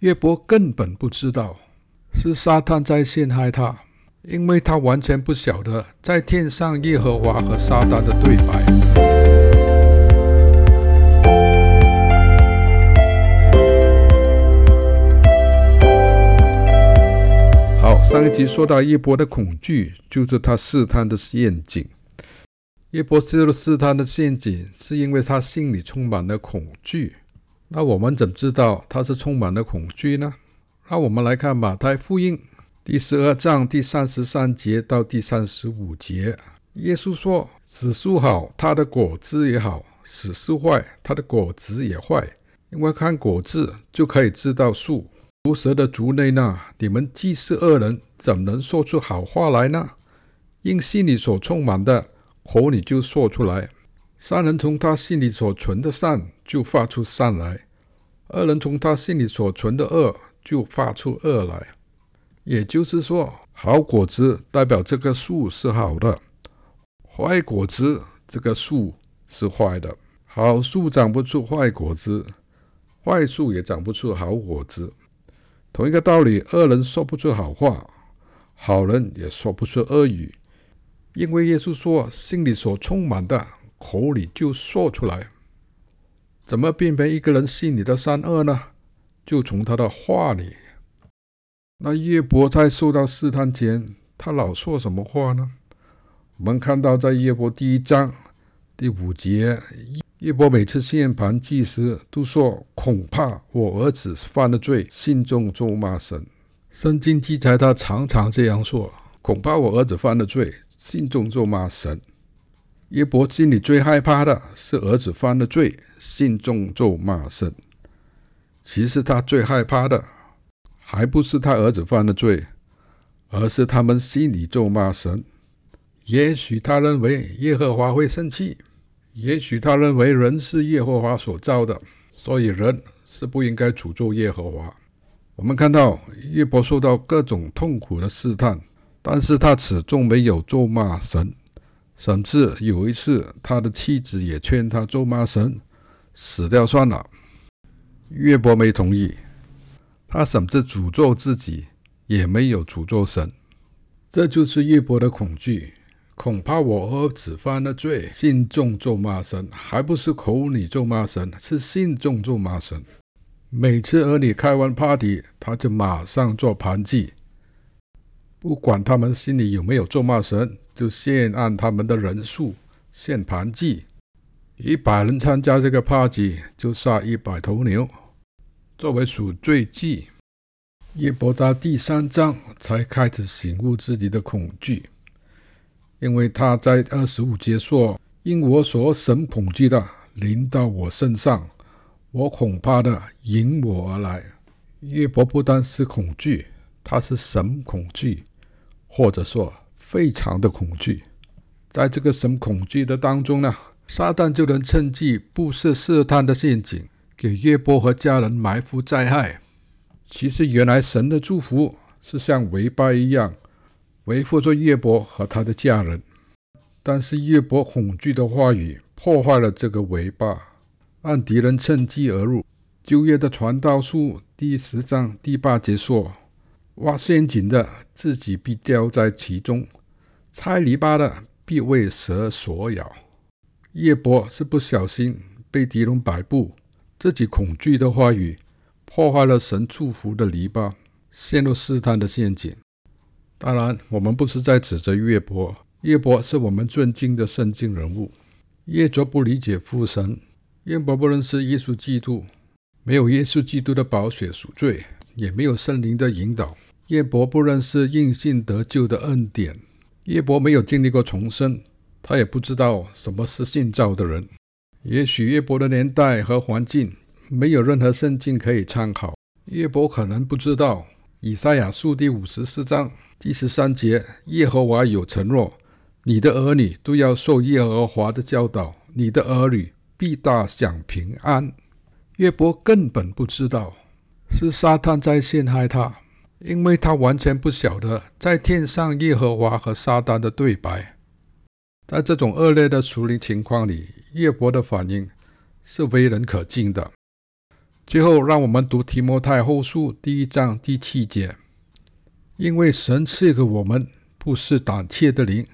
约伯根本不知道是撒旦在陷害他，因为他完全不晓得在天上耶和华和撒旦的对白。好，上一集说到约伯的恐惧，就是他试探的陷阱。约伯陷入试探的陷阱，是因为他心里充满了恐惧。那我们怎么知道他是充满了恐惧呢？那我们来看马太福音第十二章第三十三节到第三十五节。耶稣说：“子树好，它的果子也好；死树坏，它的果子也坏。因为看果子就可以知道树。毒蛇的族内呢？你们既是恶人，怎能说出好话来呢？因心里所充满的，口里就说出来。善人从他心里所存的善。”就发出善来，恶人从他心里所存的恶就发出恶来。也就是说，好果子代表这个树是好的，坏果子这个树是坏的。好树长不出坏果子，坏树也长不出好果子。同一个道理，恶人说不出好话，好人也说不出恶语，因为耶稣说：“心里所充满的，口里就说出来。”怎么辨别一个人心里的善恶呢？就从他的话里。那约伯在受到试探前，他老说什么话呢？我们看到在约伯第一章第五节，约伯每次献盘祭时都说：“恐怕我儿子犯了罪，心中咒骂神。”圣经记载他常常这样说：“恐怕我儿子犯了罪，心中咒骂神。”约伯心里最害怕的是儿子犯了罪，心中咒骂神。其实他最害怕的，还不是他儿子犯了罪，而是他们心里咒骂神。也许他认为耶和华会生气，也许他认为人是耶和华所造的，所以人是不应该诅咒耶和华。我们看到约伯受到各种痛苦的试探，但是他始终没有咒骂神。甚至有一次，他的妻子也劝他咒骂神，死掉算了。岳伯没同意，他甚至诅咒自己，也没有诅咒神。这就是岳伯的恐惧，恐怕我儿子犯了罪，信众咒骂神，还不是口里咒骂神，是信众咒骂神。每次儿女开完 party，他就马上做盘祭，不管他们心里有没有咒骂神。就先按他们的人数献盘祭，一百人参加这个 party，就杀一百头牛作为赎罪祭。耶伯到第三章才开始醒悟自己的恐惧，因为他在二十五节说：“因我所神恐惧的临到我身上，我恐怕的迎我而来。”耶伯不单是恐惧，他是神恐惧，或者说。非常的恐惧，在这个神恐惧的当中呢，撒旦就能趁机布设试探的陷阱，给约伯和家人埋伏灾害。其实原来神的祝福是像围巴一样围覆着约伯和他的家人，但是约伯恐惧的话语破坏了这个围巴，让敌人趁机而入。旧约的传道书第十章第八节说。挖陷阱的，自己必掉在其中；拆篱笆的，必为蛇所咬。叶伯是不小心被敌人摆布，自己恐惧的话语破坏了神祝福的篱笆，陷入试探的陷阱。当然，我们不是在指责约伯，叶伯是我们尊敬的圣经人物。叶卓不理解父神，约伯不认识耶稣基督，没有耶稣基督的宝血赎罪，也没有圣灵的引导。叶伯不认识应信得救的恩典，叶伯没有经历过重生，他也不知道什么是信造的人。也许约伯的年代和环境没有任何圣经可以参考，约伯可能不知道以赛亚书第五十四章第十三节，耶和华有承诺，你的儿女都要受耶和华的教导，你的儿女必大享平安。约伯根本不知道是撒旦在陷害他。因为他完全不晓得在天上耶和华和撒旦的对白，在这种恶劣的处理情况里，约伯的反应是为人可敬的。最后，让我们读提摩太后书第一章第七节：因为神赐给我们不是胆怯的灵，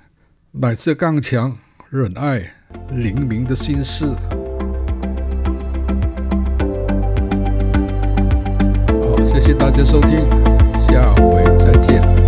乃是刚强、忍爱、灵敏的心思。好，谢谢大家收听，下回再见。